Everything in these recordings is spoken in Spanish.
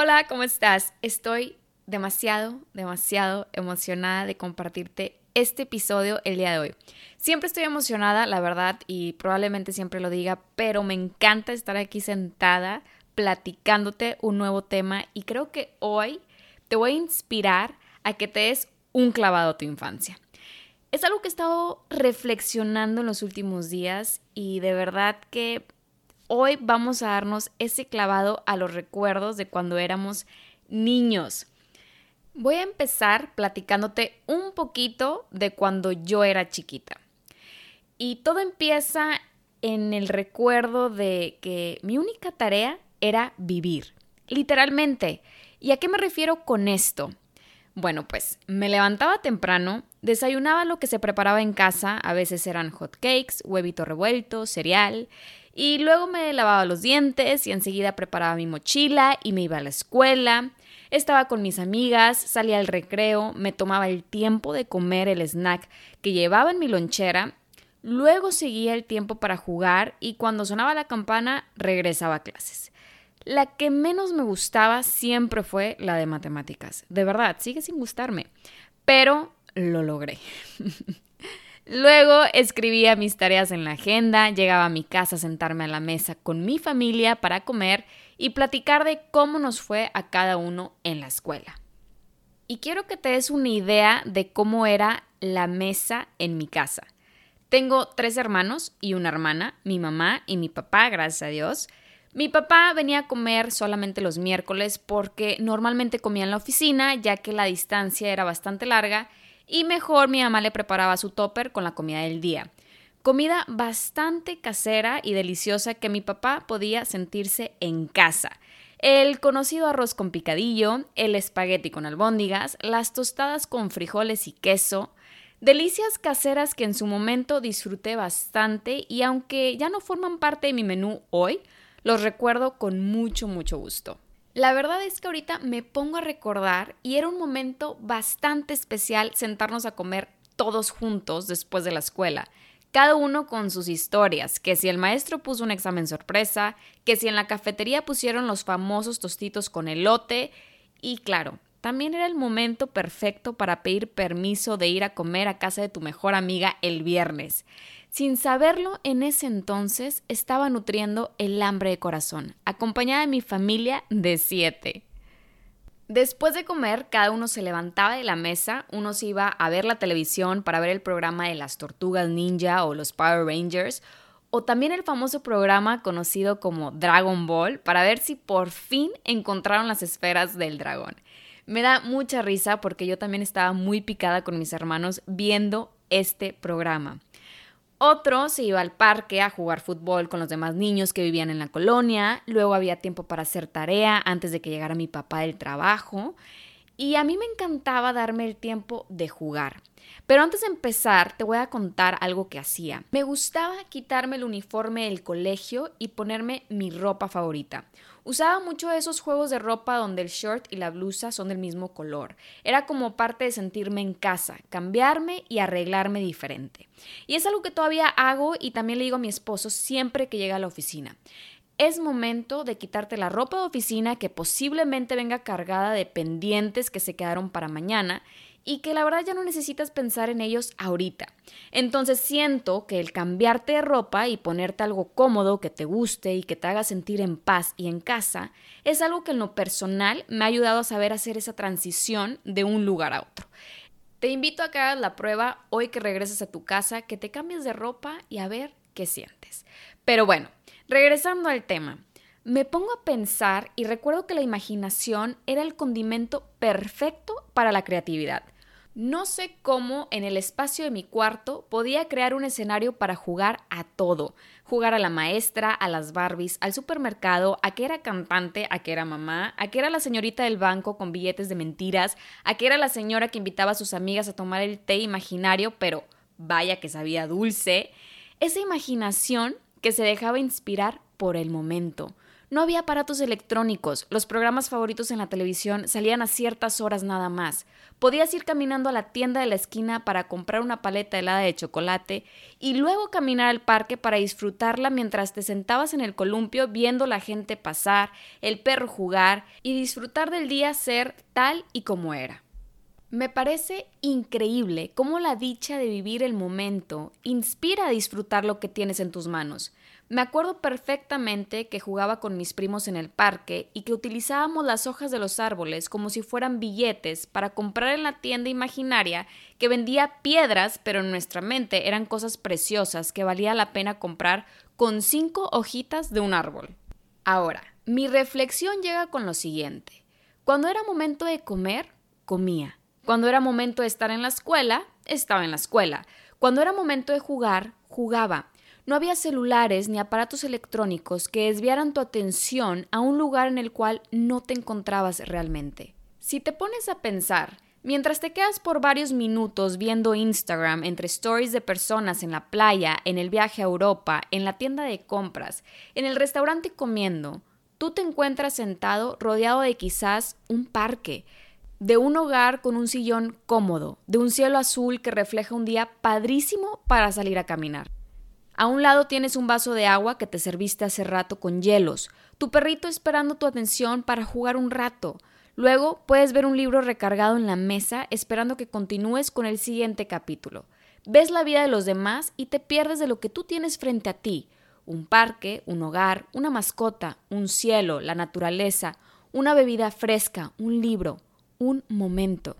Hola, ¿cómo estás? Estoy demasiado, demasiado emocionada de compartirte este episodio el día de hoy. Siempre estoy emocionada, la verdad, y probablemente siempre lo diga, pero me encanta estar aquí sentada platicándote un nuevo tema y creo que hoy te voy a inspirar a que te des un clavado a tu infancia. Es algo que he estado reflexionando en los últimos días y de verdad que hoy vamos a darnos ese clavado a los recuerdos de cuando éramos niños. Voy a empezar platicándote un poquito de cuando yo era chiquita. Y todo empieza en el recuerdo de que mi única tarea era vivir, literalmente. ¿Y a qué me refiero con esto? Bueno, pues me levantaba temprano, desayunaba lo que se preparaba en casa, a veces eran hot cakes, huevito revuelto, cereal, y luego me lavaba los dientes y enseguida preparaba mi mochila y me iba a la escuela. Estaba con mis amigas, salía al recreo, me tomaba el tiempo de comer el snack que llevaba en mi lonchera, luego seguía el tiempo para jugar y cuando sonaba la campana regresaba a clases. La que menos me gustaba siempre fue la de matemáticas. De verdad, sigue sin gustarme, pero lo logré. Luego escribía mis tareas en la agenda, llegaba a mi casa a sentarme a la mesa con mi familia para comer y platicar de cómo nos fue a cada uno en la escuela. Y quiero que te des una idea de cómo era la mesa en mi casa. Tengo tres hermanos y una hermana, mi mamá y mi papá, gracias a Dios. Mi papá venía a comer solamente los miércoles porque normalmente comía en la oficina ya que la distancia era bastante larga y mejor mi mamá le preparaba su topper con la comida del día. Comida bastante casera y deliciosa que mi papá podía sentirse en casa. El conocido arroz con picadillo, el espagueti con albóndigas, las tostadas con frijoles y queso, delicias caseras que en su momento disfruté bastante y aunque ya no forman parte de mi menú hoy, los recuerdo con mucho, mucho gusto. La verdad es que ahorita me pongo a recordar y era un momento bastante especial sentarnos a comer todos juntos después de la escuela. Cada uno con sus historias, que si el maestro puso un examen sorpresa, que si en la cafetería pusieron los famosos tostitos con elote y claro, también era el momento perfecto para pedir permiso de ir a comer a casa de tu mejor amiga el viernes. Sin saberlo, en ese entonces estaba nutriendo el hambre de corazón, acompañada de mi familia de siete. Después de comer, cada uno se levantaba de la mesa, uno se iba a ver la televisión para ver el programa de las tortugas ninja o los Power Rangers, o también el famoso programa conocido como Dragon Ball, para ver si por fin encontraron las esferas del dragón. Me da mucha risa porque yo también estaba muy picada con mis hermanos viendo este programa. Otro se iba al parque a jugar fútbol con los demás niños que vivían en la colonia. Luego había tiempo para hacer tarea antes de que llegara mi papá del trabajo. Y a mí me encantaba darme el tiempo de jugar. Pero antes de empezar, te voy a contar algo que hacía. Me gustaba quitarme el uniforme del colegio y ponerme mi ropa favorita. Usaba mucho esos juegos de ropa donde el short y la blusa son del mismo color. Era como parte de sentirme en casa, cambiarme y arreglarme diferente. Y es algo que todavía hago y también le digo a mi esposo siempre que llega a la oficina es momento de quitarte la ropa de oficina que posiblemente venga cargada de pendientes que se quedaron para mañana y que la verdad ya no necesitas pensar en ellos ahorita. Entonces siento que el cambiarte de ropa y ponerte algo cómodo que te guste y que te haga sentir en paz y en casa es algo que en lo personal me ha ayudado a saber hacer esa transición de un lugar a otro. Te invito a que hagas la prueba hoy que regreses a tu casa, que te cambies de ropa y a ver qué sientes. Pero bueno, Regresando al tema, me pongo a pensar y recuerdo que la imaginación era el condimento perfecto para la creatividad. No sé cómo en el espacio de mi cuarto podía crear un escenario para jugar a todo. jugar a la maestra, a las Barbies, al supermercado, a que era cantante, a que era mamá, a que era la señorita del banco con billetes de mentiras, a que era la señora que invitaba a sus amigas a tomar el té imaginario, pero vaya que sabía dulce. Esa imaginación que se dejaba inspirar por el momento. No había aparatos electrónicos, los programas favoritos en la televisión salían a ciertas horas nada más. Podías ir caminando a la tienda de la esquina para comprar una paleta helada de chocolate y luego caminar al parque para disfrutarla mientras te sentabas en el columpio viendo la gente pasar, el perro jugar y disfrutar del día ser tal y como era. Me parece increíble cómo la dicha de vivir el momento inspira a disfrutar lo que tienes en tus manos. Me acuerdo perfectamente que jugaba con mis primos en el parque y que utilizábamos las hojas de los árboles como si fueran billetes para comprar en la tienda imaginaria que vendía piedras, pero en nuestra mente eran cosas preciosas que valía la pena comprar con cinco hojitas de un árbol. Ahora, mi reflexión llega con lo siguiente. Cuando era momento de comer, comía. Cuando era momento de estar en la escuela, estaba en la escuela. Cuando era momento de jugar, jugaba. No había celulares ni aparatos electrónicos que desviaran tu atención a un lugar en el cual no te encontrabas realmente. Si te pones a pensar, mientras te quedas por varios minutos viendo Instagram entre stories de personas en la playa, en el viaje a Europa, en la tienda de compras, en el restaurante comiendo, tú te encuentras sentado rodeado de quizás un parque, de un hogar con un sillón cómodo, de un cielo azul que refleja un día padrísimo para salir a caminar. A un lado tienes un vaso de agua que te serviste hace rato con hielos, tu perrito esperando tu atención para jugar un rato. Luego puedes ver un libro recargado en la mesa esperando que continúes con el siguiente capítulo. Ves la vida de los demás y te pierdes de lo que tú tienes frente a ti. Un parque, un hogar, una mascota, un cielo, la naturaleza, una bebida fresca, un libro, un momento.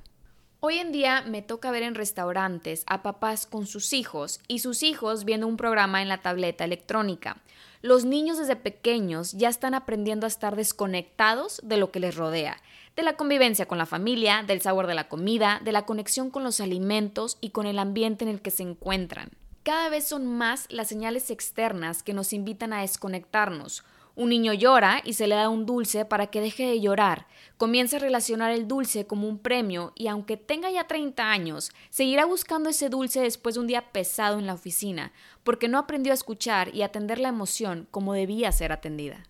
Hoy en día me toca ver en restaurantes a papás con sus hijos y sus hijos viendo un programa en la tableta electrónica. Los niños desde pequeños ya están aprendiendo a estar desconectados de lo que les rodea, de la convivencia con la familia, del sabor de la comida, de la conexión con los alimentos y con el ambiente en el que se encuentran. Cada vez son más las señales externas que nos invitan a desconectarnos, un niño llora y se le da un dulce para que deje de llorar. Comienza a relacionar el dulce como un premio y aunque tenga ya 30 años, seguirá buscando ese dulce después de un día pesado en la oficina, porque no aprendió a escuchar y atender la emoción como debía ser atendida.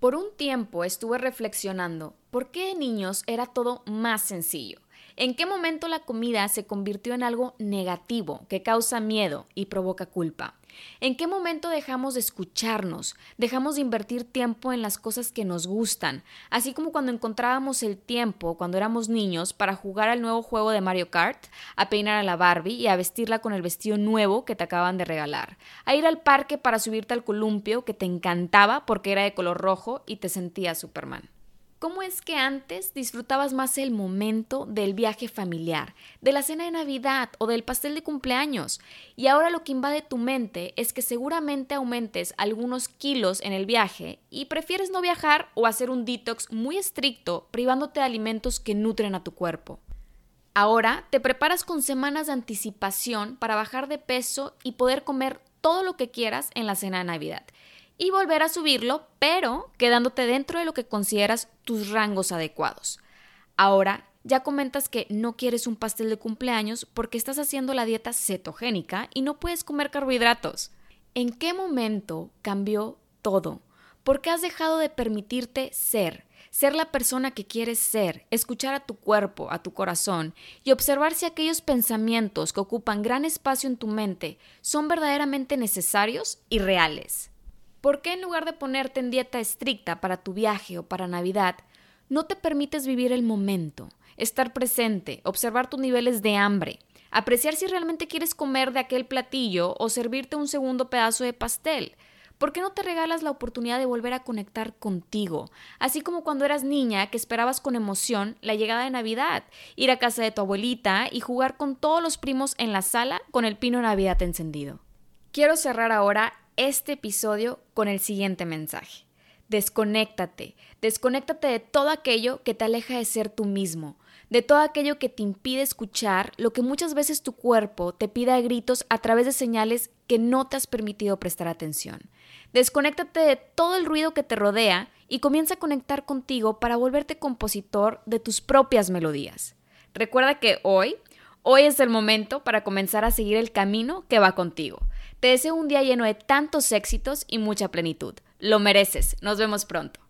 Por un tiempo estuve reflexionando por qué de niños era todo más sencillo. ¿En qué momento la comida se convirtió en algo negativo que causa miedo y provoca culpa? ¿En qué momento dejamos de escucharnos? Dejamos de invertir tiempo en las cosas que nos gustan, así como cuando encontrábamos el tiempo cuando éramos niños para jugar al nuevo juego de Mario Kart, a peinar a la Barbie y a vestirla con el vestido nuevo que te acaban de regalar, a ir al parque para subirte al columpio que te encantaba porque era de color rojo y te sentías Superman. ¿Cómo es que antes disfrutabas más el momento del viaje familiar, de la cena de Navidad o del pastel de cumpleaños? Y ahora lo que invade tu mente es que seguramente aumentes algunos kilos en el viaje y prefieres no viajar o hacer un detox muy estricto privándote de alimentos que nutren a tu cuerpo. Ahora te preparas con semanas de anticipación para bajar de peso y poder comer todo lo que quieras en la cena de Navidad y volver a subirlo, pero quedándote dentro de lo que consideras tus rangos adecuados. Ahora, ya comentas que no quieres un pastel de cumpleaños porque estás haciendo la dieta cetogénica y no puedes comer carbohidratos. ¿En qué momento cambió todo? ¿Por qué has dejado de permitirte ser? Ser la persona que quieres ser, escuchar a tu cuerpo, a tu corazón y observar si aquellos pensamientos que ocupan gran espacio en tu mente son verdaderamente necesarios y reales. ¿Por qué en lugar de ponerte en dieta estricta para tu viaje o para Navidad, no te permites vivir el momento, estar presente, observar tus niveles de hambre, apreciar si realmente quieres comer de aquel platillo o servirte un segundo pedazo de pastel? ¿Por qué no te regalas la oportunidad de volver a conectar contigo? Así como cuando eras niña que esperabas con emoción la llegada de Navidad, ir a casa de tu abuelita y jugar con todos los primos en la sala con el pino Navidad encendido. Quiero cerrar ahora este episodio con el siguiente mensaje. Desconéctate, desconéctate de todo aquello que te aleja de ser tú mismo, de todo aquello que te impide escuchar lo que muchas veces tu cuerpo te pide a gritos a través de señales que no te has permitido prestar atención. Desconéctate de todo el ruido que te rodea y comienza a conectar contigo para volverte compositor de tus propias melodías. Recuerda que hoy, hoy es el momento para comenzar a seguir el camino que va contigo. Te deseo un día lleno de tantos éxitos y mucha plenitud. Lo mereces. Nos vemos pronto.